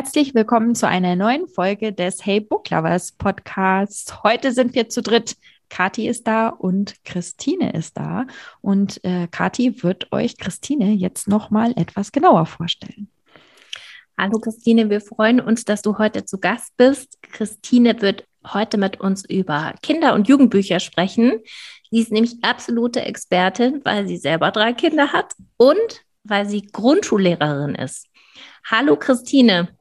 Herzlich willkommen zu einer neuen Folge des Hey Book Lovers Podcasts. Heute sind wir zu dritt. Kathi ist da und Christine ist da. Und äh, Kathi wird euch Christine jetzt noch mal etwas genauer vorstellen. Hallo Christine, wir freuen uns, dass du heute zu Gast bist. Christine wird heute mit uns über Kinder- und Jugendbücher sprechen. Sie ist nämlich absolute Expertin, weil sie selber drei Kinder hat und weil sie Grundschullehrerin ist. Hallo Christine.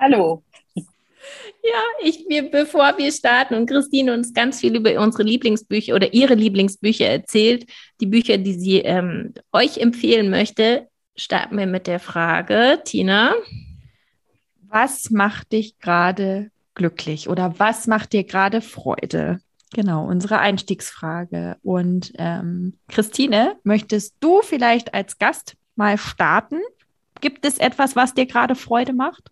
Hallo. Ja, ich, wir, bevor wir starten und Christine uns ganz viel über unsere Lieblingsbücher oder ihre Lieblingsbücher erzählt, die Bücher, die sie ähm, euch empfehlen möchte, starten wir mit der Frage, Tina. Was macht dich gerade glücklich oder was macht dir gerade Freude? Genau, unsere Einstiegsfrage. Und ähm, Christine, möchtest du vielleicht als Gast mal starten? Gibt es etwas, was dir gerade Freude macht?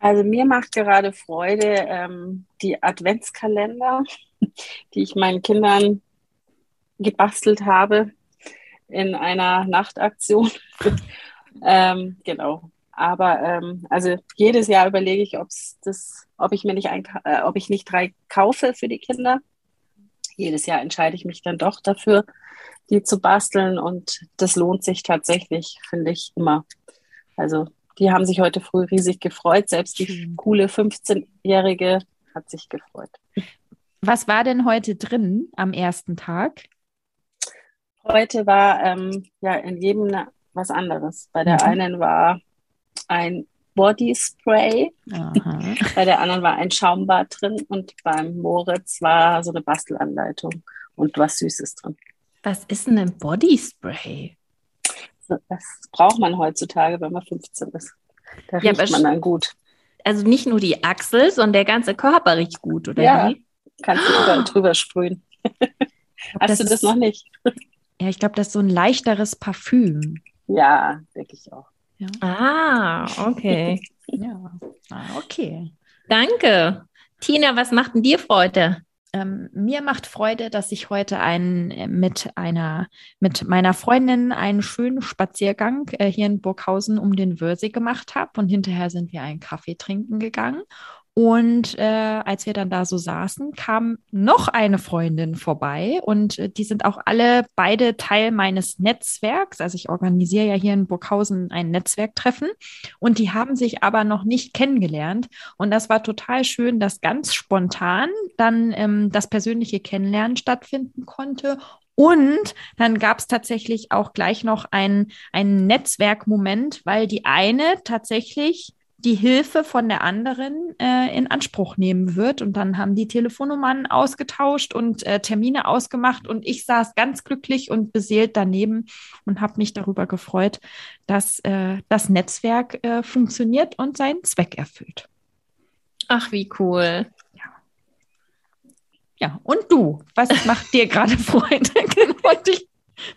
Also mir macht gerade Freude ähm, die Adventskalender, die ich meinen Kindern gebastelt habe in einer Nachtaktion. ähm, genau. Aber ähm, also jedes Jahr überlege ich, ob's das, ob ich mir nicht ein, äh, ob ich nicht drei kaufe für die Kinder. Jedes Jahr entscheide ich mich dann doch dafür, die zu basteln und das lohnt sich tatsächlich, finde ich immer. Also die haben sich heute früh riesig gefreut. Selbst die coole 15-Jährige hat sich gefreut. Was war denn heute drin am ersten Tag? Heute war ähm, ja in jedem was anderes. Bei der mhm. einen war ein Body Spray, bei der anderen war ein Schaumbad drin und beim Moritz war so eine Bastelanleitung und was Süßes drin. Was ist denn ein Body Spray? Das braucht man heutzutage, wenn man 15 ist. Da ja, riecht man dann gut. Also nicht nur die Achsel, sondern der ganze Körper riecht gut, oder ja, wie? kannst du überall drüber sprühen. Hast das du das ist, noch nicht? Ja, ich glaube, das ist so ein leichteres Parfüm. Ja, denke ich auch. Ja. Ah, okay. ja, ah, okay. Danke. Tina, was macht denn dir Freude? Ähm, mir macht Freude, dass ich heute einen, äh, mit einer, mit meiner Freundin einen schönen Spaziergang äh, hier in Burghausen um den Wörsee gemacht habe. Und hinterher sind wir einen Kaffee trinken gegangen und äh, als wir dann da so saßen, kam noch eine Freundin vorbei und äh, die sind auch alle beide Teil meines Netzwerks. Also ich organisiere ja hier in Burghausen ein Netzwerktreffen und die haben sich aber noch nicht kennengelernt. Und das war total schön, dass ganz spontan dann ähm, das persönliche Kennenlernen stattfinden konnte und dann gab es tatsächlich auch gleich noch einen, einen Netzwerkmoment, weil die eine tatsächlich die Hilfe von der anderen äh, in Anspruch nehmen wird. Und dann haben die Telefonnummern ausgetauscht und äh, Termine ausgemacht. Und ich saß ganz glücklich und beseelt daneben und habe mich darüber gefreut, dass äh, das Netzwerk äh, funktioniert und seinen Zweck erfüllt. Ach, wie cool. Ja. Ja, und du, was macht dir gerade Freude? genau, dich,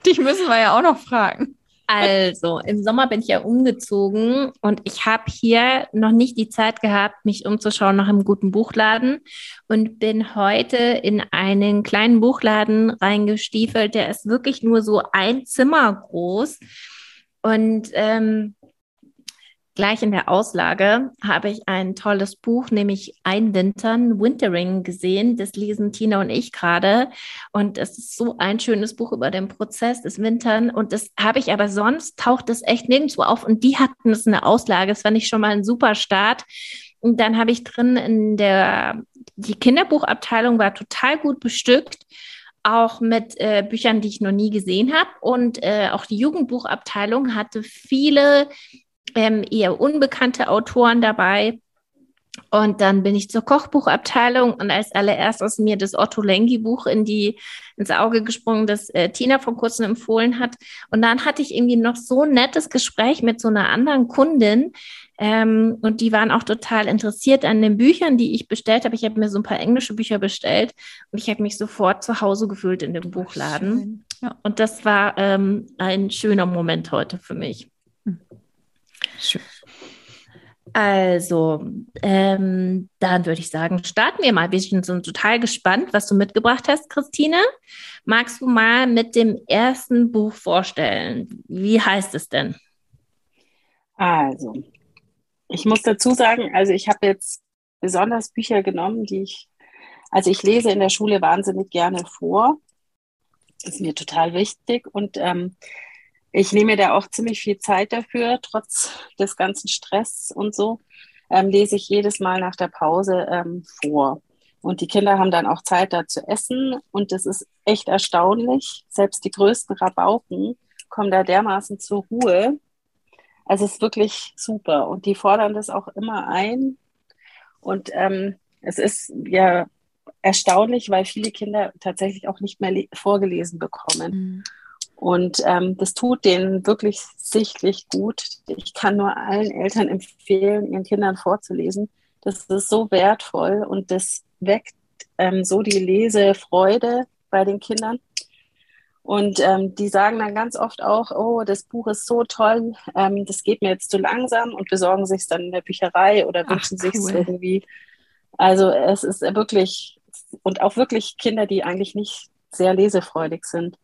dich müssen wir ja auch noch fragen. Also, im Sommer bin ich ja umgezogen und ich habe hier noch nicht die Zeit gehabt, mich umzuschauen nach einem guten Buchladen und bin heute in einen kleinen Buchladen reingestiefelt. Der ist wirklich nur so ein Zimmer groß. Und ähm, Gleich in der Auslage habe ich ein tolles Buch, nämlich Einwintern, Wintering gesehen. Das lesen Tina und ich gerade. Und es ist so ein schönes Buch über den Prozess des Wintern. Und das habe ich aber sonst, taucht es echt nirgendwo auf. Und die hatten es in der Auslage. Das fand ich schon mal ein super Start. Und dann habe ich drin in der, die Kinderbuchabteilung war total gut bestückt auch mit äh, Büchern, die ich noch nie gesehen habe. Und äh, auch die Jugendbuchabteilung hatte viele ähm, eher unbekannte Autoren dabei. Und dann bin ich zur Kochbuchabteilung und als allererstes mir das Otto Lengi Buch in die, ins Auge gesprungen, das äh, Tina vor kurzem empfohlen hat. Und dann hatte ich irgendwie noch so ein nettes Gespräch mit so einer anderen Kundin. Ähm, und die waren auch total interessiert an den Büchern, die ich bestellt habe. Ich habe mir so ein paar englische Bücher bestellt und ich habe mich sofort zu Hause gefühlt in dem Buchladen. Ja. Und das war ähm, ein schöner Moment heute für mich. Also, ähm, dann würde ich sagen, starten wir mal. Wir sind total gespannt, was du mitgebracht hast, Christine. Magst du mal mit dem ersten Buch vorstellen? Wie heißt es denn? Also, ich muss dazu sagen, also ich habe jetzt besonders Bücher genommen, die ich, also ich lese in der Schule wahnsinnig gerne vor. Das ist mir total wichtig und ähm, ich nehme da auch ziemlich viel Zeit dafür, trotz des ganzen Stress und so, ähm, lese ich jedes Mal nach der Pause ähm, vor. Und die Kinder haben dann auch Zeit, da zu essen. Und das ist echt erstaunlich. Selbst die größten Rabauken kommen da dermaßen zur Ruhe. Also es ist wirklich super. Und die fordern das auch immer ein. Und ähm, es ist ja erstaunlich, weil viele Kinder tatsächlich auch nicht mehr vorgelesen bekommen. Mhm. Und ähm, das tut denen wirklich sichtlich gut. Ich kann nur allen Eltern empfehlen, ihren Kindern vorzulesen. Das ist so wertvoll und das weckt ähm, so die Lesefreude bei den Kindern. Und ähm, die sagen dann ganz oft auch, oh, das Buch ist so toll, ähm, das geht mir jetzt zu langsam und besorgen sich es dann in der Bücherei oder wünschen sich es irgendwie. Also es ist wirklich, und auch wirklich Kinder, die eigentlich nicht sehr lesefreudig sind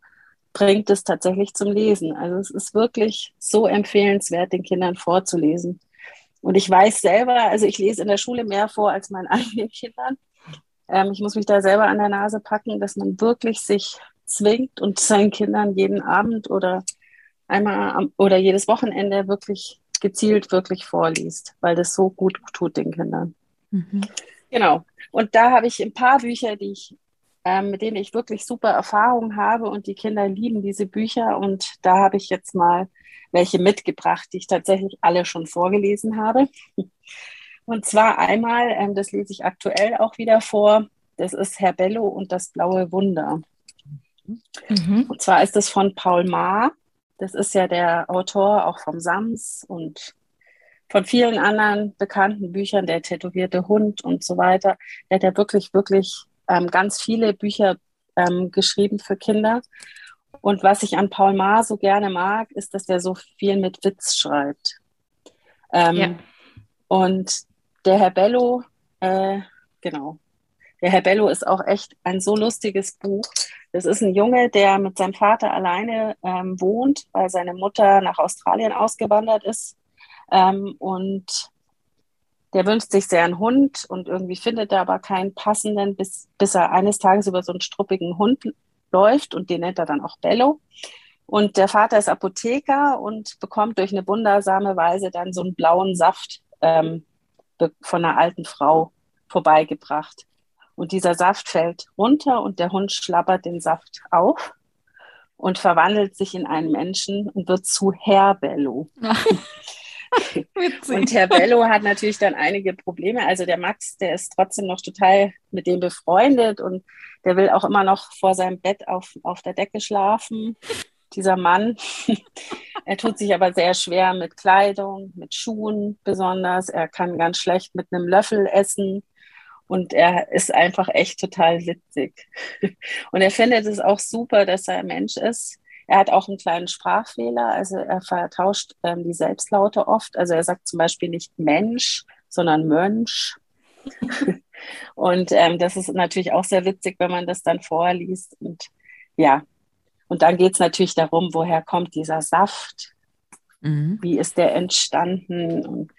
bringt es tatsächlich zum Lesen. Also es ist wirklich so empfehlenswert, den Kindern vorzulesen. Und ich weiß selber, also ich lese in der Schule mehr vor als meinen eigenen Kindern. Ähm, ich muss mich da selber an der Nase packen, dass man wirklich sich zwingt und seinen Kindern jeden Abend oder einmal am, oder jedes Wochenende wirklich gezielt wirklich vorliest, weil das so gut tut den Kindern. Mhm. Genau. Und da habe ich ein paar Bücher, die ich ähm, mit denen ich wirklich super Erfahrungen habe und die Kinder lieben diese Bücher und da habe ich jetzt mal welche mitgebracht, die ich tatsächlich alle schon vorgelesen habe. Und zwar einmal, ähm, das lese ich aktuell auch wieder vor, das ist Herr Bello und das blaue Wunder. Mhm. Und zwar ist das von Paul Maar. Das ist ja der Autor auch vom Sams und von vielen anderen bekannten Büchern, der tätowierte Hund und so weiter. Der hat ja wirklich, wirklich ähm, ganz viele Bücher ähm, geschrieben für Kinder. Und was ich an Paul Maar so gerne mag, ist, dass der so viel mit Witz schreibt. Ähm, ja. Und der Herr Bello, äh, genau, der Herr Bello ist auch echt ein so lustiges Buch. Das ist ein Junge, der mit seinem Vater alleine ähm, wohnt, weil seine Mutter nach Australien ausgewandert ist. Ähm, und der wünscht sich sehr einen Hund und irgendwie findet er aber keinen passenden, bis, bis er eines Tages über so einen struppigen Hund läuft und den nennt er dann auch Bello. Und der Vater ist Apotheker und bekommt durch eine wundersame Weise dann so einen blauen Saft ähm, von einer alten Frau vorbeigebracht. Und dieser Saft fällt runter und der Hund schlappert den Saft auf und verwandelt sich in einen Menschen und wird zu Herr Bello. und Herr Bello hat natürlich dann einige Probleme. Also der Max, der ist trotzdem noch total mit dem befreundet und der will auch immer noch vor seinem Bett auf, auf der Decke schlafen. Dieser Mann, er tut sich aber sehr schwer mit Kleidung, mit Schuhen besonders. Er kann ganz schlecht mit einem Löffel essen und er ist einfach echt total witzig. Und er findet es auch super, dass er ein Mensch ist er hat auch einen kleinen Sprachfehler, also er vertauscht ähm, die Selbstlaute oft. Also er sagt zum Beispiel nicht Mensch, sondern Mönch. und ähm, das ist natürlich auch sehr witzig, wenn man das dann vorliest. Und ja, und dann geht es natürlich darum, woher kommt dieser Saft? Mhm. Wie ist der entstanden? Und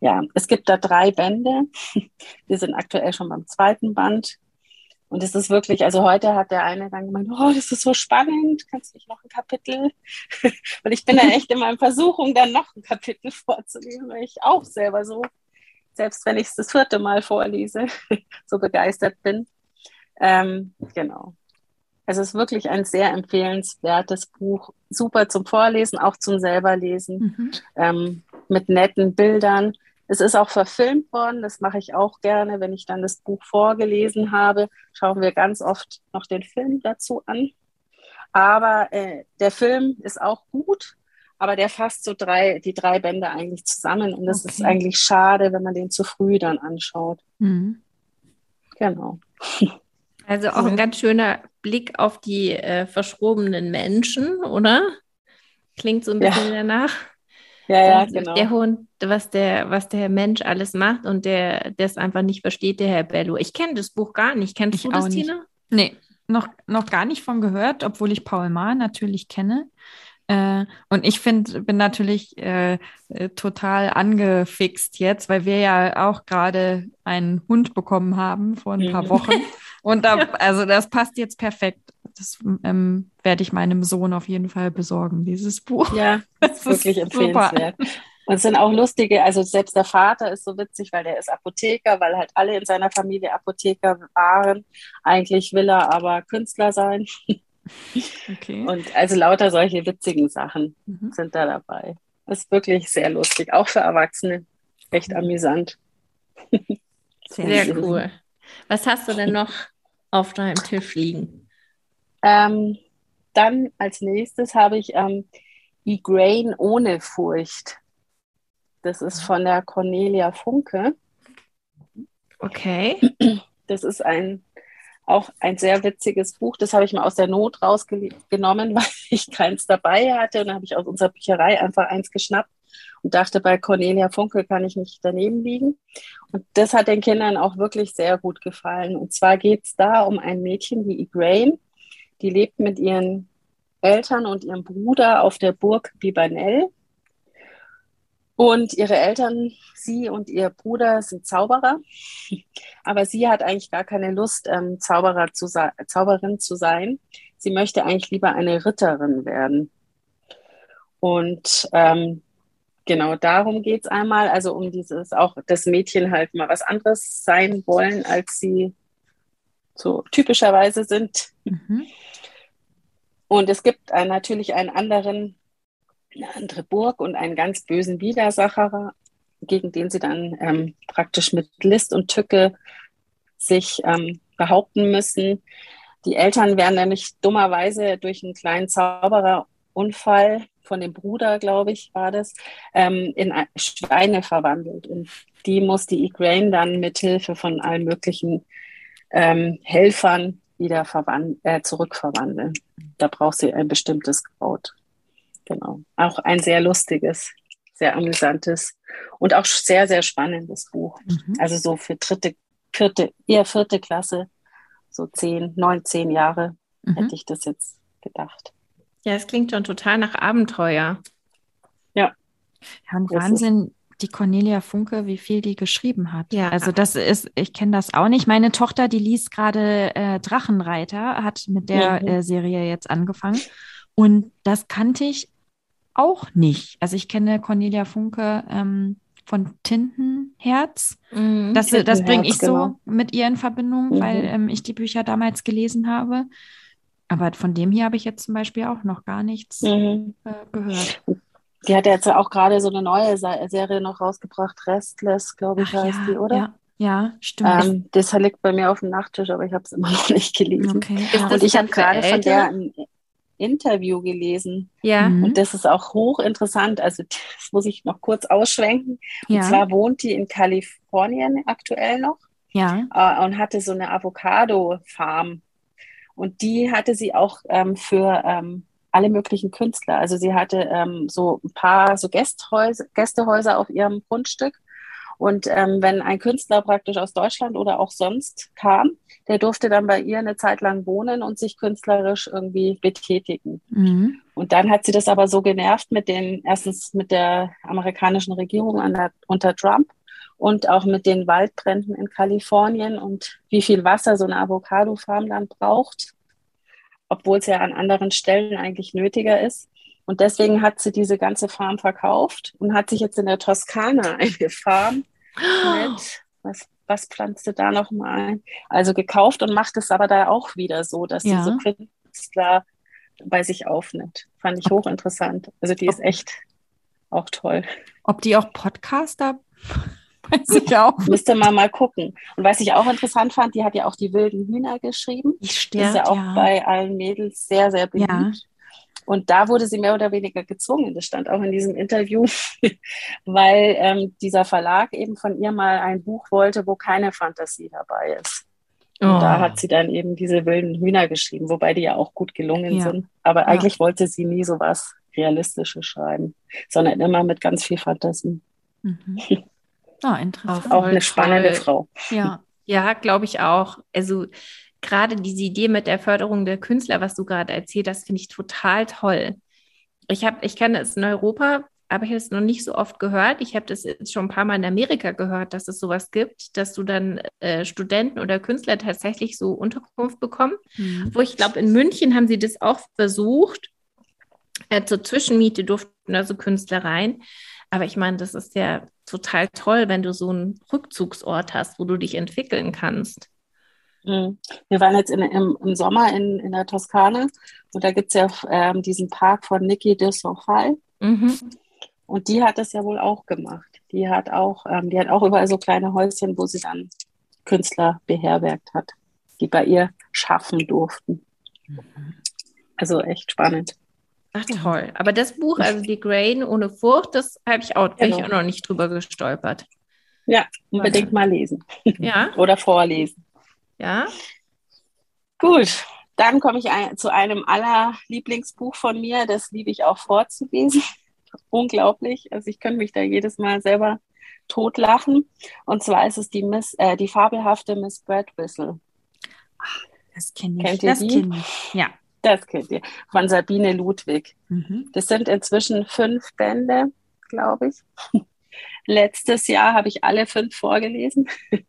ja, es gibt da drei Bände. Wir sind aktuell schon beim zweiten Band. Und es ist wirklich, also heute hat der eine dann gemeint, oh, das ist so spannend, kannst du nicht noch ein Kapitel? Und ich bin dann echt in meiner Versuchung, dann noch ein Kapitel vorzulesen, weil ich auch selber so, selbst wenn ich es das vierte Mal vorlese, so begeistert bin. Ähm, genau. Also es ist wirklich ein sehr empfehlenswertes Buch, super zum Vorlesen, auch zum selberlesen, mhm. ähm, mit netten Bildern. Es ist auch verfilmt worden, das mache ich auch gerne. Wenn ich dann das Buch vorgelesen habe, schauen wir ganz oft noch den Film dazu an. Aber äh, der Film ist auch gut, aber der fasst so drei, die drei Bände eigentlich zusammen. Und das okay. ist eigentlich schade, wenn man den zu früh dann anschaut. Mhm. Genau. Also auch ein ganz schöner Blick auf die äh, verschrobenen Menschen, oder? Klingt so ein bisschen ja. danach. Ja, ja, genau. Der Hund, was der, was der Mensch alles macht und der, der es einfach nicht versteht, der Herr Bello. Ich kenne das Buch gar nicht. Kennst ich du das, Tina? Nee, noch, noch gar nicht von gehört, obwohl ich Paul Maar natürlich kenne. Äh, und ich finde, bin natürlich äh, äh, total angefixt jetzt, weil wir ja auch gerade einen Hund bekommen haben vor ein paar mhm. Wochen. Und da, also das passt jetzt perfekt. Das ähm, werde ich meinem Sohn auf jeden Fall besorgen, dieses Buch. Ja, das ist wirklich empfehlenswert. Und es sind auch lustige, also selbst der Vater ist so witzig, weil der ist Apotheker, weil halt alle in seiner Familie Apotheker waren. Eigentlich will er aber Künstler sein. Okay. Und also lauter solche witzigen Sachen mhm. sind da dabei. Das ist wirklich sehr lustig, auch für Erwachsene. Echt mhm. amüsant. Sehr, sehr cool. Was hast du denn noch auf deinem Tisch liegen? Ähm, dann als nächstes habe ich ähm, E-Grain ohne Furcht. Das ist von der Cornelia Funke. Okay. Das ist ein auch ein sehr witziges Buch. Das habe ich mal aus der Not rausgenommen, weil ich keins dabei hatte. Und dann habe ich aus unserer Bücherei einfach eins geschnappt und dachte, bei Cornelia Funkel kann ich nicht daneben liegen. Und das hat den Kindern auch wirklich sehr gut gefallen. Und zwar geht es da um ein Mädchen, die Igraine, die lebt mit ihren Eltern und ihrem Bruder auf der Burg Bibanel. Und ihre Eltern, sie und ihr Bruder sind Zauberer, aber sie hat eigentlich gar keine Lust, ähm, Zauberer zu Zauberin zu sein. Sie möchte eigentlich lieber eine Ritterin werden. Und ähm, genau darum geht es einmal, also um dieses auch das Mädchen halt mal was anderes sein wollen, als sie so typischerweise sind. Mhm. Und es gibt ein, natürlich einen anderen eine andere Burg und einen ganz bösen Widersacher, gegen den sie dann ähm, praktisch mit List und Tücke sich ähm, behaupten müssen. Die Eltern werden nämlich dummerweise durch einen kleinen Zaubererunfall von dem Bruder, glaube ich, war das, ähm, in Schweine verwandelt. Und die muss die Igraine dann mit Hilfe von allen möglichen ähm, Helfern wieder äh, zurückverwandeln. Da braucht sie ein bestimmtes Kraut. Genau. Auch ein sehr lustiges, sehr amüsantes und auch sehr, sehr spannendes Buch. Mhm. Also so für dritte, vierte, eher vierte Klasse, so zehn, neun, zehn Jahre mhm. hätte ich das jetzt gedacht. Ja, es klingt schon total nach Abenteuer. Ja. Ja, und Wahnsinn, die Cornelia Funke, wie viel die geschrieben hat. Ja. Also das ist, ich kenne das auch nicht. Meine Tochter, die liest gerade äh, Drachenreiter, hat mit der mhm. äh, Serie jetzt angefangen. Und das kannte ich auch nicht. Also ich kenne Cornelia Funke ähm, von Tintenherz. Mhm, das das bringe ich genau. so mit ihr in Verbindung, mhm. weil ähm, ich die Bücher damals gelesen habe. Aber von dem hier habe ich jetzt zum Beispiel auch noch gar nichts mhm. äh, gehört. Die hat jetzt auch gerade so eine neue Serie noch rausgebracht, Restless, glaube ich, Ach, heißt ja, die, oder? Ja. Ja, stimmt. Ähm, das liegt bei mir auf dem Nachttisch, aber ich habe es immer noch nicht gelesen. Okay. Und ich habe gerade von der Interview gelesen. Ja. Mhm. Und das ist auch hochinteressant. Also das muss ich noch kurz ausschwenken. Ja. Und zwar wohnt die in Kalifornien aktuell noch. Ja. Äh, und hatte so eine Avocado-Farm. Und die hatte sie auch ähm, für ähm, alle möglichen Künstler. Also sie hatte ähm, so ein paar so Gästhäuser, Gästehäuser auf ihrem Grundstück und ähm, wenn ein Künstler praktisch aus Deutschland oder auch sonst kam, der durfte dann bei ihr eine Zeit lang wohnen und sich künstlerisch irgendwie betätigen. Mhm. Und dann hat sie das aber so genervt mit den, erstens mit der amerikanischen Regierung der, unter Trump und auch mit den Waldbränden in Kalifornien und wie viel Wasser so eine Avocado-Farm dann braucht, obwohl es ja an anderen Stellen eigentlich nötiger ist. Und deswegen hat sie diese ganze Farm verkauft und hat sich jetzt in der Toskana eine Farm mit, was, was pflanzt da nochmal? Also gekauft und macht es aber da auch wieder so, dass ja. diese Künstler bei sich aufnimmt. Fand ich hochinteressant. Also die ist echt auch toll. Ob die auch Podcaster Weiß ich auch. Müsste man mal gucken. Und was ich auch interessant fand, die hat ja auch die wilden Hühner geschrieben. Die stirbt, ist ja auch ja. bei allen Mädels sehr, sehr beliebt. Ja. Und da wurde sie mehr oder weniger gezwungen, das stand auch in diesem Interview, weil ähm, dieser Verlag eben von ihr mal ein Buch wollte, wo keine Fantasie dabei ist. Und Oh. da hat sie dann eben diese wilden Hühner geschrieben, wobei die ja auch gut gelungen Ja. sind. Aber eigentlich wollte sie nie so was Realistisches schreiben, sondern immer mit ganz viel Fantasie. Mhm. Ah, interessant. Auch eine spannende toll. Frau. Ja. Ja, glaube ich auch. Also gerade diese Idee mit der Förderung der Künstler, was du gerade erzählt hast, finde ich total toll. Ich habe, ich kenne es in Europa, aber ich habe es noch nicht so oft gehört. Ich habe das jetzt schon ein paar Mal in Amerika gehört, dass es sowas gibt, dass du dann äh, Studenten oder Künstler tatsächlich so Unterkunft bekommen. Mhm. Wo ich glaube, in München haben sie das auch versucht. Äh, zur Zwischenmiete durften also Künstler rein. Aber ich meine, das ist ja total toll, wenn du so einen Rückzugsort hast, wo du dich entwickeln kannst. Mhm. Wir waren jetzt in, im, im Sommer in, in der Toskana und da gibt es ja ähm, diesen Park von Niki de Sofal Mhm. und die hat das ja wohl auch gemacht. Die hat auch, ähm, die hat auch überall so kleine Häuschen, wo sie dann Künstler beherbergt hat, die bei ihr schaffen durften. Also echt spannend. Ach toll. Aber das Buch, also die Grain ohne Furcht, das habe ich auch, ich Genau. auch noch nicht drüber gestolpert. Ja, unbedingt mal lesen Ja, oder vorlesen. ja. Gut, dann komme ich ein, zu einem aller Lieblingsbuch von mir. Das liebe ich auch vorzulesen. Unglaublich. Also ich könnte mich da jedes Mal selber totlachen. Und zwar ist es die, Miss, äh, die fabelhafte Miss Bradwhistle. Das kenne ich. Kennt ihr das die? kenne ich. Ja. Das kennt ihr. Von Sabine Ludwig. Mhm. Das sind inzwischen fünf Bände, glaube ich. Letztes Jahr habe ich alle fünf vorgelesen.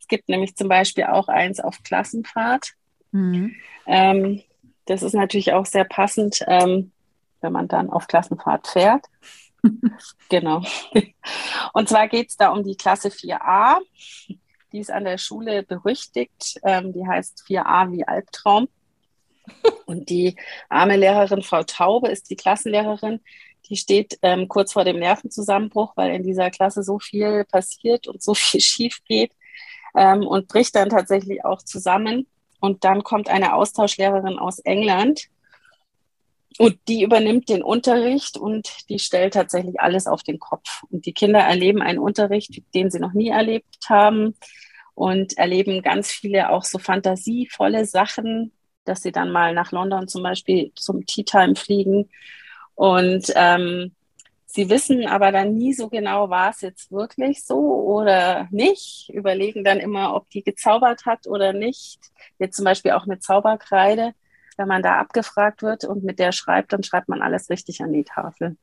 Es gibt nämlich zum Beispiel auch eins auf Klassenfahrt. Mhm. Ähm, das ist natürlich auch sehr passend, ähm, wenn man dann auf Klassenfahrt fährt. genau. Und zwar geht es da um die Klasse 4a. Die ist an der Schule berüchtigt. Ähm, die heißt 4a wie Albtraum. Und die arme Lehrerin Frau Taube ist die Klassenlehrerin. Die steht ähm, kurz vor dem Nervenzusammenbruch, weil in dieser Klasse so viel passiert und so viel schief geht ähm, und bricht dann tatsächlich auch zusammen. Und dann kommt eine Austauschlehrerin aus England und die übernimmt den Unterricht und die stellt tatsächlich alles auf den Kopf. Und die Kinder erleben einen Unterricht, den sie noch nie erlebt haben und erleben ganz viele auch so fantasievolle Sachen, dass sie dann mal nach London zum Beispiel zum Tea Time fliegen. Und ähm, sie wissen aber dann nie so genau, war es jetzt wirklich so oder nicht. Überlegen dann immer, ob die gezaubert hat oder nicht. Jetzt zum Beispiel auch mit Zauberkreide. Wenn man da abgefragt wird und mit der schreibt, dann schreibt man alles richtig an die Tafel.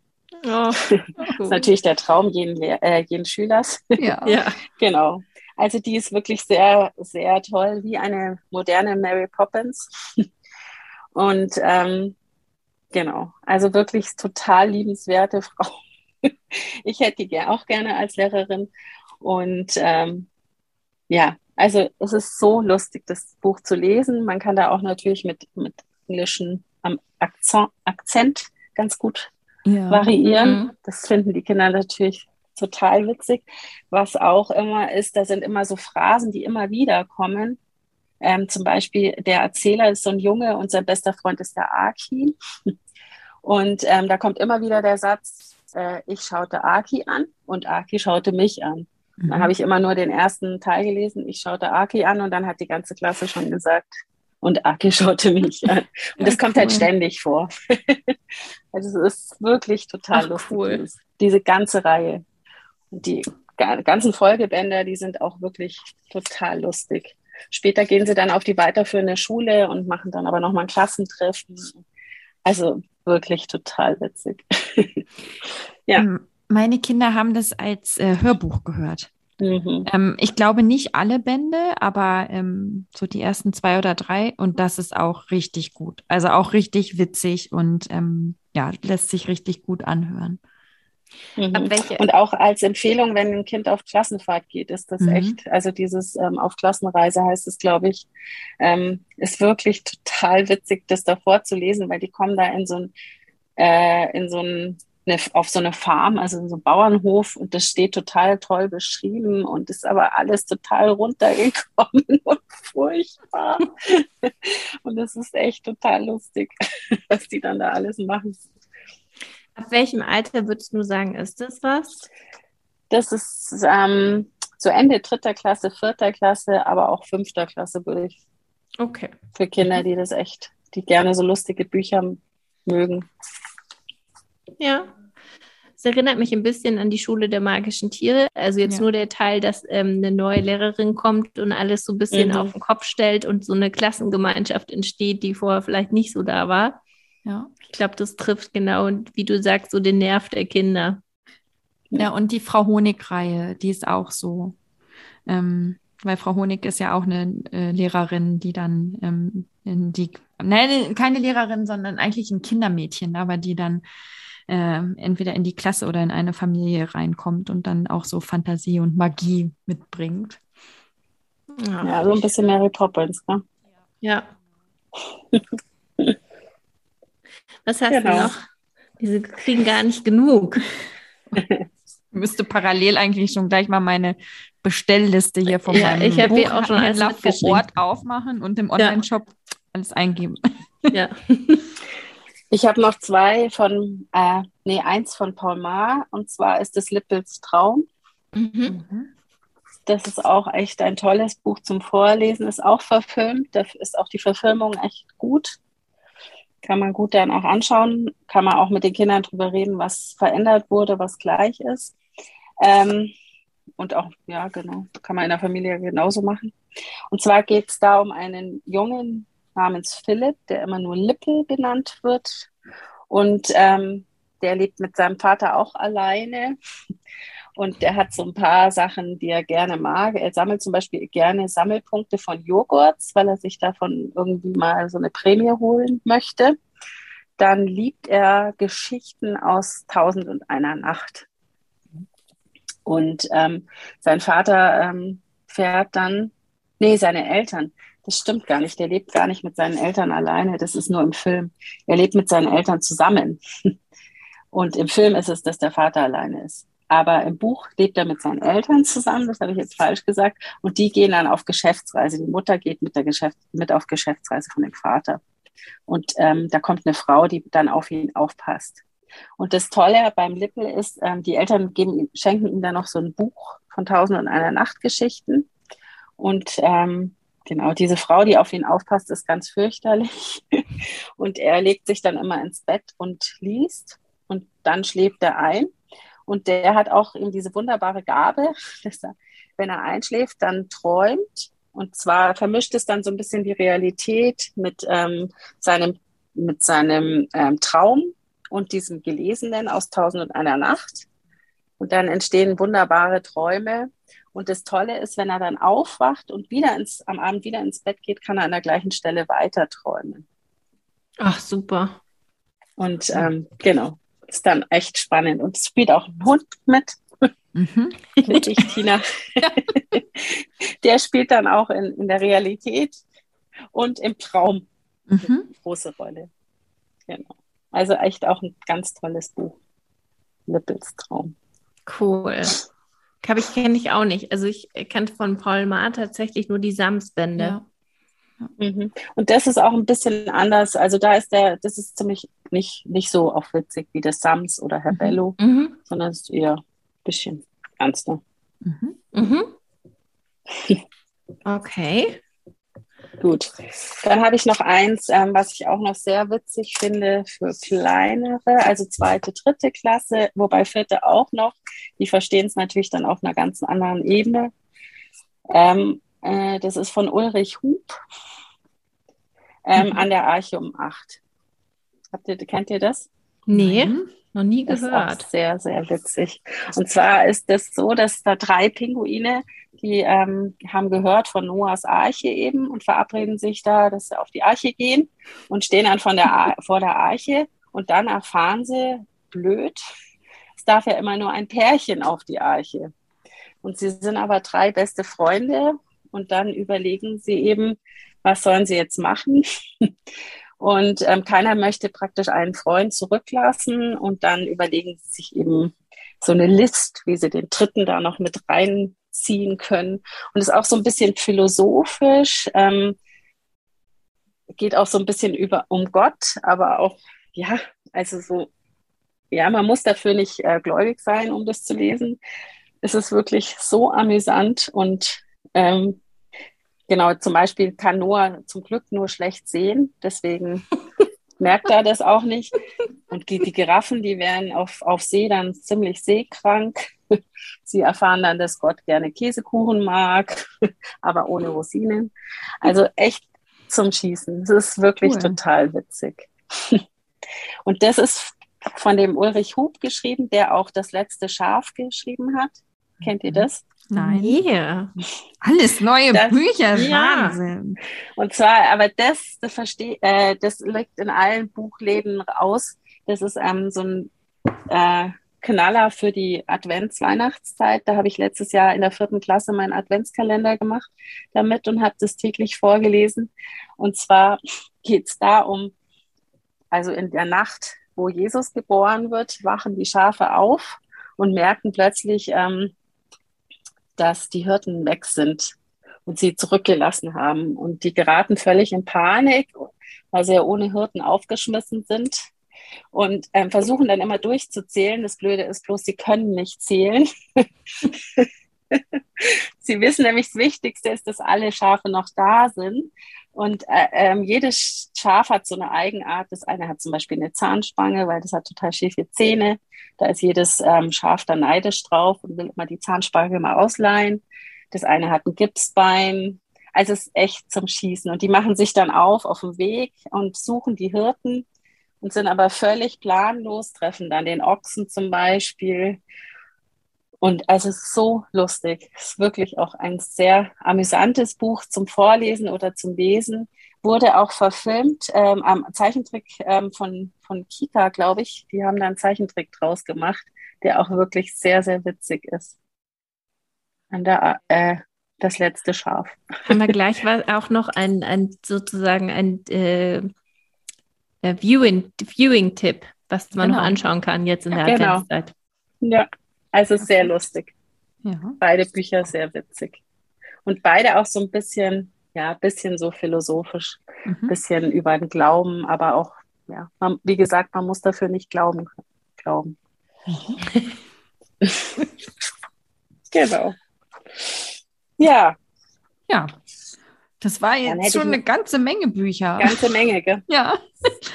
Oh, Das ist natürlich der Traum jeden, äh, jeden Schülers. Ja. Ja. Genau. Also die ist wirklich sehr, sehr toll, wie eine moderne Mary Poppins. Und ähm, genau, also wirklich total liebenswerte Frau. Ich hätte die auch gerne als Lehrerin. Und ähm, ja, also es ist so lustig, das Buch zu lesen. Man kann da auch natürlich mit, mit englischen am Akzent, Akzent ganz gut Ja. variieren. Mhm. Das finden die Kinder natürlich total witzig. Was auch immer ist, da sind immer so Phrasen, die immer wieder kommen. Ähm, zum Beispiel, der Erzähler ist so ein Junge und sein bester Freund ist der Aki. Und ähm, da kommt immer wieder der Satz, äh, ich schaute Aki an und Aki schaute mich an. Mhm. Dann habe ich immer nur den ersten Teil gelesen, ich schaute Aki an und dann hat die ganze Klasse schon gesagt, und Aki schaute mich an. Und das Ja, kommt halt cool. ständig vor. also es ist wirklich total Ach, lustig, cool. diese ganze Reihe. Die ga- ganzen Folgebänder, die sind auch wirklich total lustig. Später gehen sie dann auf die weiterführende Schule und machen dann aber nochmal ein Klassentreffen. Also wirklich total witzig. Ja. Ähm, Meine Kinder haben das als äh, Hörbuch gehört. Mhm. Ähm, ich glaube nicht alle Bände, aber ähm, so die ersten zwei oder drei. Und das ist auch richtig gut. Also auch richtig witzig und ähm, ja, lässt sich richtig gut anhören. Mhm. Und auch als Empfehlung, wenn ein Kind auf Klassenfahrt geht, ist das Mhm. echt, also dieses ähm, auf Klassenreise heißt es, glaube ich, ähm, ist wirklich total witzig, das davor zu lesen, weil die kommen da in so ein, äh, in so ein eine, auf so eine Farm, also so einen Bauernhof und das steht total toll beschrieben und ist aber alles total runtergekommen und furchtbar. und es ist echt total lustig, was die dann da alles machen. Ab welchem Alter würdest du sagen, ist das was? Das ist ähm, so Ende dritter Klasse, vierter Klasse, aber auch fünfter Klasse würde ich. Okay. Für Kinder, die das echt, die gerne so lustige Bücher mögen. Ja. Es erinnert mich ein bisschen an die Schule der magischen Tiere. Also jetzt ja. nur der Teil, dass ähm, eine neue Lehrerin kommt und alles so ein bisschen mhm. auf den Kopf stellt und so eine Klassengemeinschaft entsteht, die vorher vielleicht nicht so da war. Ja. Ich glaube, das trifft genau, wie du sagst, so den Nerv der Kinder. Ja, und die Frau Honig-Reihe, die ist auch so. Ähm, weil Frau Honig ist ja auch eine äh, Lehrerin, die dann ähm, in die, nein, keine Lehrerin, sondern eigentlich ein Kindermädchen, aber die dann äh, entweder in die Klasse oder in eine Familie reinkommt und dann auch so Fantasie und Magie mitbringt. Ja, ja so ein bisschen Mary Poppins, ne? Ja. Was hast genau. du noch? Diese kriegen gar nicht genug. müsste parallel eigentlich schon gleich mal meine Bestellliste hier vom ja, ich habe hier auch schon alles vor Ort aufmachen und im Online-Shop ja. alles eingeben. Ja. Ich habe noch zwei von, äh, nee, eins von Paul Maar und zwar ist es Lippels Traum. Mhm. Das ist auch echt ein tolles Buch zum Vorlesen, ist auch verfilmt, da ist auch die Verfilmung echt gut. Kann man gut dann auch anschauen, kann man auch mit den Kindern drüber reden, was verändert wurde, was gleich ist. Ähm, und auch, ja, genau, kann man in der Familie genauso machen. Und zwar geht es da um einen Jungen namens Philipp, der immer nur Lippel genannt wird. Und ähm, der lebt mit seinem Vater auch alleine. Und der hat so ein paar Sachen, die er gerne mag. Er sammelt zum Beispiel gerne Sammelpunkte von Joghurts, weil er sich davon irgendwie mal so eine Prämie holen möchte. Dann liebt er Geschichten aus Tausend und einer Nacht. Und ähm, sein Vater ähm, fährt dann, nee, seine Eltern, das stimmt gar nicht, der lebt gar nicht mit seinen Eltern alleine, das ist nur im Film. Er lebt mit seinen Eltern zusammen. Und im Film ist es, dass der Vater alleine ist. Aber im Buch lebt er mit seinen Eltern zusammen, das habe ich jetzt falsch gesagt. Und die gehen dann auf Geschäftsreise. Die Mutter geht mit, der Geschäft, mit auf Geschäftsreise von dem Vater. Und ähm, da kommt eine Frau, die dann auf ihn aufpasst. Und das Tolle beim Lippel ist, ähm, die Eltern geben, schenken ihm dann noch so ein Buch von Tausend und einer Nachtgeschichten. Und ähm, genau, diese Frau, die auf ihn aufpasst, ist ganz fürchterlich. und er legt sich dann immer ins Bett und liest. Und dann schläft er ein. Und der hat auch eben diese wunderbare Gabe, dass er, wenn er einschläft, dann träumt. Und zwar vermischt es dann so ein bisschen die Realität mit ähm, seinem, mit seinem ähm, Traum und diesem Gelesenen aus Tausend und einer Nacht. Und dann entstehen wunderbare Träume. Und das Tolle ist, wenn er dann aufwacht und wieder ins, am Abend wieder ins Bett geht, kann er an der gleichen Stelle weiter träumen. Ach, super. Und ähm, genau, ist dann echt spannend. Und es spielt auch ein Hund mit. Mhm. ich, Tina. der spielt dann auch in, in der Realität und im Traum mhm. eine große Rolle. Genau. Also echt auch ein ganz tolles Buch. Lippels Traum. Cool. Habe ich kenne ich auch nicht. Also ich kannte von Paul Maar tatsächlich nur die Samsbände. Ja. Mhm. Und das ist auch ein bisschen anders. Also da ist der, das ist ziemlich nicht, nicht so auch witzig wie das Sams oder Herr mhm. Bello, mhm. sondern es ist eher ein bisschen ernster. Mhm. Mhm. okay. Gut. Dann habe ich noch eins, ähm, was ich auch noch sehr witzig finde für kleinere, also zweite, dritte Klasse, wobei vierte auch noch. Die verstehen es natürlich dann auf einer ganz anderen Ebene. Ähm, äh, das ist von Ulrich Hub ähm, mhm. an der Arche um 8. Habt ihr, kennt ihr das? Nee, Nein. noch nie gehört. Das ist sehr, sehr witzig. Und zwar ist das so, dass da drei Pinguine die ähm, haben gehört von Noahs Arche eben und verabreden sich da, dass sie auf die Arche gehen und stehen dann von der Ar vor der Arche und dann erfahren sie, blöd, es darf ja immer nur ein Pärchen auf die Arche. Und sie sind aber drei beste Freunde und dann überlegen sie eben, was sollen sie jetzt machen? Und ähm, keiner möchte praktisch einen Freund zurücklassen und dann überlegen sie sich eben so eine List, wie sie den dritten da noch mit reinziehen können. Und ist auch so ein bisschen philosophisch, ähm, geht auch so ein bisschen über um Gott, aber auch, ja, also so, ja, man muss dafür nicht äh, gläubig sein, um das zu lesen. Es ist wirklich so amüsant und ähm, genau, zum Beispiel kann Noah zum Glück nur schlecht sehen, deswegen merkt er das auch nicht. Und die, die Giraffen, die werden auf, auf See dann ziemlich seekrank. Sie erfahren dann, dass Gott gerne Käsekuchen mag, aber ohne Rosinen. Also echt zum Schießen. Es ist wirklich cool. total witzig. Und das ist von dem Ulrich Hub geschrieben, der auch das letzte Schaf geschrieben hat. Kennt ihr mhm. das? Nein. Nee. Alles neue das, Bücher, ja. Wahnsinn. Und zwar, aber das, das verstehe, äh, das liegt in allen Buchläden raus. Das ist ähm, so ein äh, Knaller für die Advents-Weihnachtszeit. Da habe ich letztes Jahr in der vierten Klasse meinen Adventskalender gemacht damit und habe das täglich vorgelesen. Und zwar geht es da um, also in der Nacht, wo Jesus geboren wird, wachen die Schafe auf und merken plötzlich, ähm, dass die Hirten weg sind und sie zurückgelassen haben. Und die geraten völlig in Panik, weil sie ja ohne Hirten aufgeschmissen sind und ähm, versuchen dann immer durchzuzählen. Das Blöde ist bloß, sie können nicht zählen. sie wissen nämlich, das Wichtigste ist, dass alle Schafe noch da sind. Und äh, ähm, jedes Schaf hat so eine Eigenart. Das eine hat zum Beispiel eine Zahnspange, weil das hat total schiefe Zähne. Da ist jedes ähm, Schaf dann neidisch drauf und will immer die Zahnspange mal ausleihen. Das eine hat ein Gipsbein. Also es ist echt zum Schießen. Und die machen sich dann auf auf dem Weg und suchen die Hirten und sind aber völlig planlos, treffen dann den Ochsen zum Beispiel und also es ist so lustig. Es ist wirklich auch ein sehr amüsantes Buch zum Vorlesen oder zum Lesen. Wurde auch verfilmt ähm, am Zeichentrick ähm, von, von Kika, glaube ich. Die haben da einen Zeichentrick draus gemacht, der auch wirklich sehr, sehr witzig ist. An der, äh, das letzte Schaf. Haben wir gleich auch noch ein, ein sozusagen ein äh, äh Viewing-Tipp, Viewing was man genau. noch anschauen kann jetzt in der genau. Adventszeit. Ja, also sehr lustig. Ja. Beide Bücher sehr witzig. Und beide auch so ein bisschen, ja, bisschen so philosophisch, mhm. bisschen über den Glauben, aber auch, ja, man, wie gesagt, man muss dafür nicht glauben. glauben. Mhm. genau. Ja. Ja, das war jetzt schon eine ganze Menge Bücher. Ganze Menge, gell? Ja.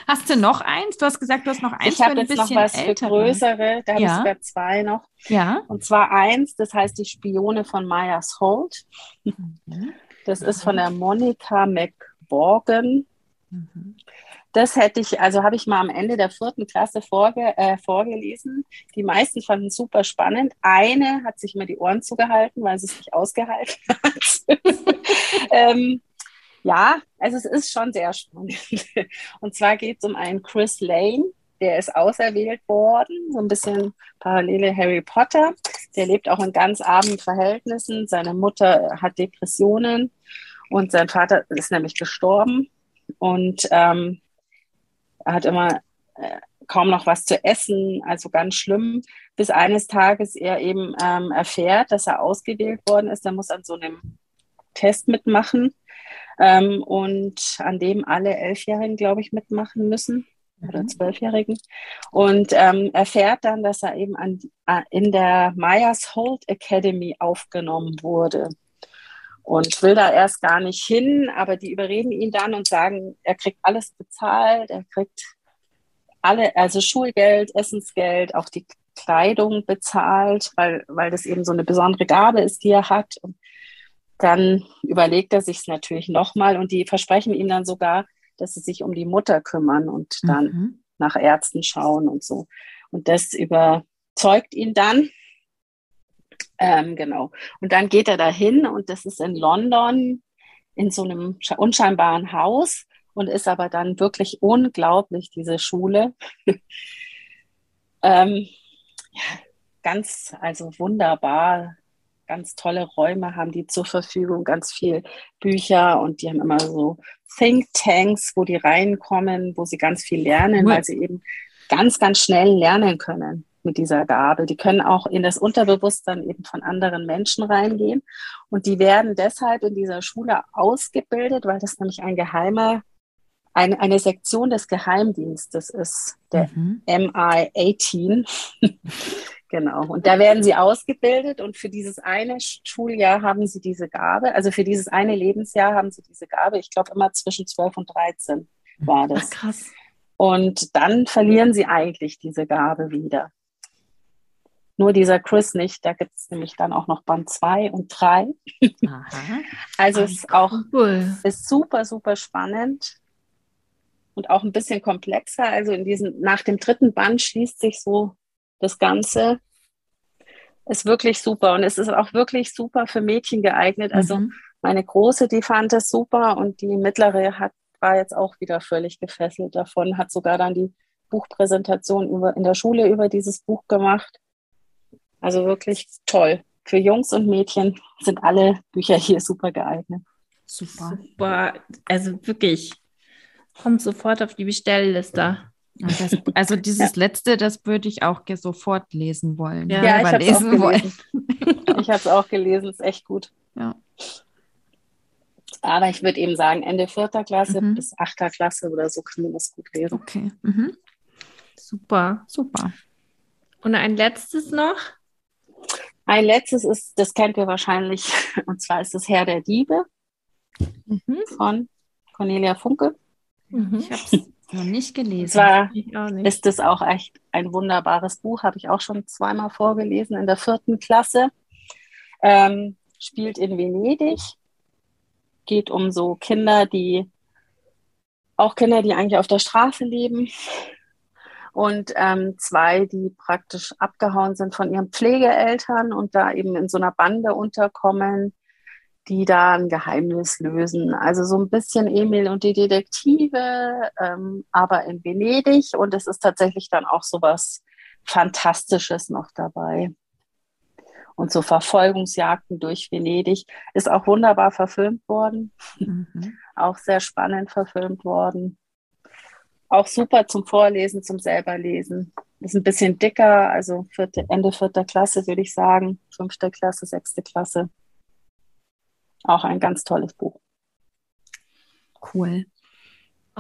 Hast du noch eins? Du hast gesagt, du hast noch eins. Ich habe jetzt noch was ältere. für größere. Da habe ja. ich sogar zwei noch. Ja. Und zwar eins, das heißt die Spione von Myers Holt. Mhm. Das ist von der Monika McBorgan. Mhm. Das hätte ich, also habe ich mal am Ende der vierten Klasse vorge äh, vorgelesen. Die meisten fanden es super spannend. Eine hat sich mir die Ohren zugehalten, weil sie es nicht ausgehalten hat. ähm, ja, also es ist schon sehr spannend. Und zwar geht es um einen Chris Lane, der ist auserwählt worden, so ein bisschen parallele Harry Potter. Der lebt auch in ganz armen Verhältnissen. Seine Mutter hat Depressionen und sein Vater ist nämlich gestorben. Und ähm, er hat immer äh, kaum noch was zu essen, also ganz schlimm, bis eines Tages er eben ähm, erfährt, dass er ausgewählt worden ist. Er muss an so einem Test mitmachen ähm, und an dem alle Elfjährigen, glaube ich, mitmachen müssen oder mhm. Zwölfjährigen und ähm, erfährt dann, dass er eben an, in der Myers Holt Academy aufgenommen wurde und will da erst gar nicht hin, aber die überreden ihn dann und sagen, er kriegt alles bezahlt, er kriegt alle, also Schulgeld, Essensgeld, auch die Kleidung bezahlt, weil, weil das eben so eine besondere Gabe ist, die er hat. Und dann überlegt er sich es natürlich nochmal und die versprechen ihm dann sogar, dass sie sich um die Mutter kümmern und dann mhm. nach Ärzten schauen und so. Und das überzeugt ihn dann ähm, genau. Und dann geht er dahin und das ist in London in so einem unscheinbaren Haus und ist aber dann wirklich unglaublich, diese Schule. ähm, ja, ganz, also wunderbar, ganz tolle Räume haben die zur Verfügung, ganz viel Bücher und die haben immer so Thinktanks, wo die reinkommen, wo sie ganz viel lernen, cool. weil sie eben ganz, ganz schnell lernen können mit dieser Gabe. Die können auch in das Unterbewusstsein eben von anderen Menschen reingehen. Und die werden deshalb in dieser Schule ausgebildet, weil das nämlich ein geheimer, ein, eine Sektion des Geheimdienstes ist, der mhm. MI-18. genau. Und da werden sie ausgebildet und für dieses eine Schuljahr haben sie diese Gabe, also für dieses eine Lebensjahr haben sie diese Gabe, ich glaube immer zwischen 12 und 13 war das. Ach, krass. Und dann verlieren sie eigentlich diese Gabe wieder. Nur dieser Chris nicht. Da gibt es nämlich dann auch noch Band 2 und 3. also es ist auch ist super, super spannend und auch ein bisschen komplexer. Also in diesem, nach dem dritten Band schließt sich so das Ganze. Ist wirklich super. Und es ist auch wirklich super für Mädchen geeignet. Also mhm. meine Große, die fand es super und die mittlere hat, war jetzt auch wieder völlig gefesselt davon, hat sogar dann die Buchpräsentation über, in der Schule über dieses Buch gemacht. Also wirklich toll. Für Jungs und Mädchen sind alle Bücher hier super geeignet. Super. Super. Also wirklich, kommt sofort auf die Bestellliste. Das, also dieses ja. letzte, das würde ich auch sofort lesen wollen. Ja, ja ich habe es auch gelesen. ich habe es auch gelesen, ist echt gut. Ja. Aber ich würde eben sagen, Ende vierter Klasse mhm. bis achter Klasse oder so kann man das gut lesen. Okay. Mhm. Super. Super. Und ein letztes noch? Ein letztes ist, das kennt ihr wahrscheinlich, und zwar ist das Herr der Diebe mhm. von Cornelia Funke. Mhm. Ich habe es noch nicht gelesen. Zwar ist es auch echt ein wunderbares Buch, habe ich auch schon zweimal vorgelesen in der vierten Klasse. Ähm, spielt in Venedig, geht um so Kinder, die auch Kinder, die eigentlich auf der Straße leben, und ähm, zwei, die praktisch abgehauen sind von ihren Pflegeeltern und da eben in so einer Bande unterkommen, die da ein Geheimnis lösen. Also so ein bisschen Emil und die Detektive, ähm, aber in Venedig und es ist tatsächlich dann auch so was Fantastisches noch dabei. Und so Verfolgungsjagden durch Venedig ist auch wunderbar verfilmt worden, mhm. auch sehr spannend verfilmt worden auch super zum Vorlesen, zum selberlesen. Ist ein bisschen dicker, also vierte, Ende vierter Klasse würde ich sagen, fünfte Klasse, sechste Klasse. Auch ein ganz tolles Buch. Cool.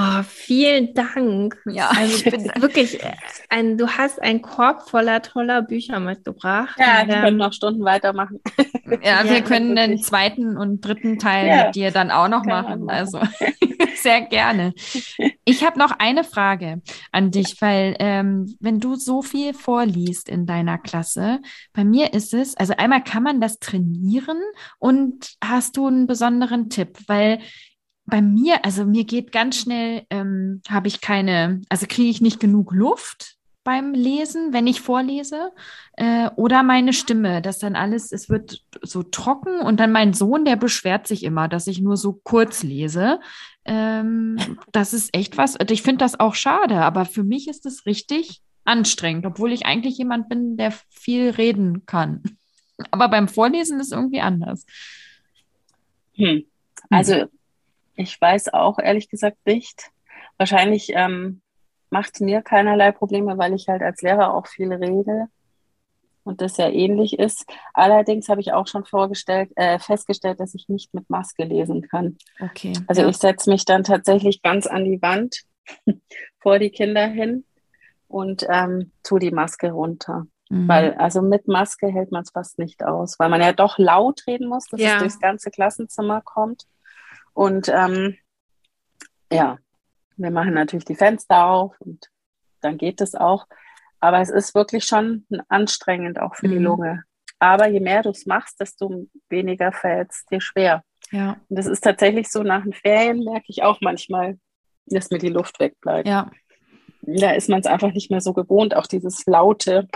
Oh, vielen Dank. Ja, also wirklich, äh, ein, du hast einen Korb voller toller Bücher mitgebracht. Ja, wir ähm, können noch Stunden weitermachen. Ja, wir können wirklich. den zweiten und dritten Teil ja, mit dir dann auch noch machen. machen. Also sehr gerne. Ich habe noch eine Frage an dich, weil ähm, wenn du so viel vorliest in deiner Klasse, bei mir ist es, also einmal kann man das trainieren und hast du einen besonderen Tipp, weil bei mir, also mir geht ganz schnell, ähm, habe ich keine, also kriege ich nicht genug Luft beim Lesen, wenn ich vorlese, äh, oder meine Stimme, dass dann alles, es wird so trocken und dann mein Sohn, der beschwert sich immer, dass ich nur so kurz lese. Ähm, das ist echt was, ich finde das auch schade, aber für mich ist es richtig anstrengend, obwohl ich eigentlich jemand bin, der viel reden kann. Aber beim Vorlesen ist irgendwie anders. Hm. Also ich weiß auch ehrlich gesagt nicht. Wahrscheinlich ähm, macht es mir keinerlei Probleme, weil ich halt als Lehrer auch viel rede und das ja ähnlich ist. Allerdings habe ich auch schon vorgestellt, äh, festgestellt, dass ich nicht mit Maske lesen kann. Okay. Also ja. ich setze mich dann tatsächlich ganz an die Wand vor die Kinder hin und ähm, tue die Maske runter. Mhm. Weil also mit Maske hält man es fast nicht aus, weil man ja doch laut reden muss, dass ja. es durchs ganze Klassenzimmer kommt. Und ähm, ja, wir machen natürlich die Fenster auf und dann geht es auch. Aber es ist wirklich schon anstrengend auch für mhm. die Lunge. Aber je mehr du es machst, desto weniger fällt es dir schwer. Ja. Und das ist tatsächlich so, nach den Ferien merke ich auch manchmal, dass mir die Luft wegbleibt. Ja. Da ist man es einfach nicht mehr so gewohnt, auch dieses laute.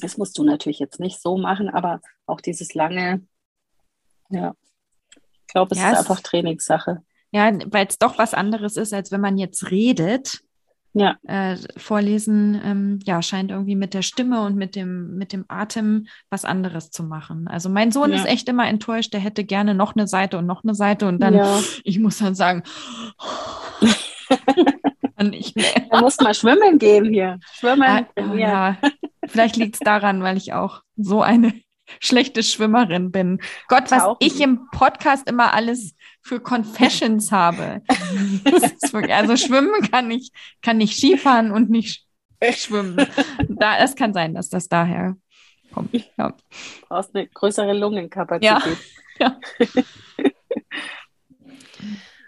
Das musst du natürlich jetzt nicht so machen, aber auch dieses lange, ja glaube, es ja, ist einfach Trainingssache. Ja, weil es doch was anderes ist, als wenn man jetzt redet ja. äh, vorlesen, ähm, ja, scheint irgendwie mit der Stimme und mit dem, mit dem Atem was anderes zu machen. Also mein Sohn ja. ist echt immer enttäuscht, der hätte gerne noch eine Seite und noch eine Seite und dann, ja. ich muss dann sagen, nicht mehr. Da muss mal schwimmen gehen hier. Schwimmen. Ah, ja. Vielleicht liegt es daran, weil ich auch so eine schlechte Schwimmerin bin. Gott, was Tauchen. ich im Podcast immer alles für Confessions habe. Wirklich, also schwimmen kann ich, kann ich Skifahren und nicht schwimmen. Da, es kann sein, dass das daher kommt. Ja. Du brauchst eine größere Lungenkapazität. Ja. ja.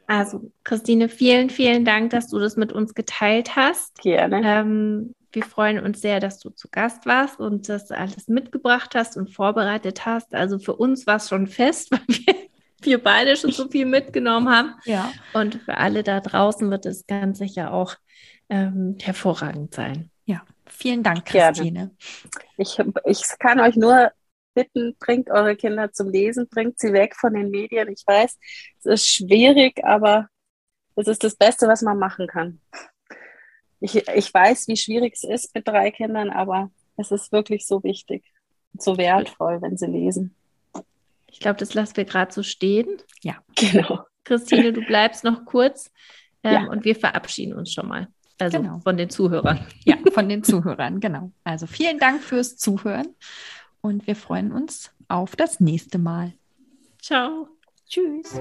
Also, Christine, vielen, vielen Dank, dass du das mit uns geteilt hast. Gerne. Ähm, wir freuen uns sehr, dass du zu Gast warst und das alles mitgebracht hast und vorbereitet hast. Also für uns war es schon fest, weil wir, wir beide schon so viel mitgenommen haben. Ja. Und für alle da draußen wird es ganz sicher auch ähm, hervorragend sein. Ja, vielen Dank, Christine. Ich, ich kann euch nur bitten, bringt eure Kinder zum Lesen, bringt sie weg von den Medien. Ich weiß, es ist schwierig, aber es ist das Beste, was man machen kann. Ich, ich weiß, wie schwierig es ist mit drei Kindern, aber es ist wirklich so wichtig und so wertvoll, wenn sie lesen. Ich glaube, das lassen wir gerade so stehen. Ja, genau. Christine, du bleibst noch kurz ähm, ja. und wir verabschieden uns schon mal. Also genau. von den Zuhörern. Ja, von den Zuhörern, genau. Also vielen Dank fürs Zuhören und wir freuen uns auf das nächste Mal. Ciao. Tschüss.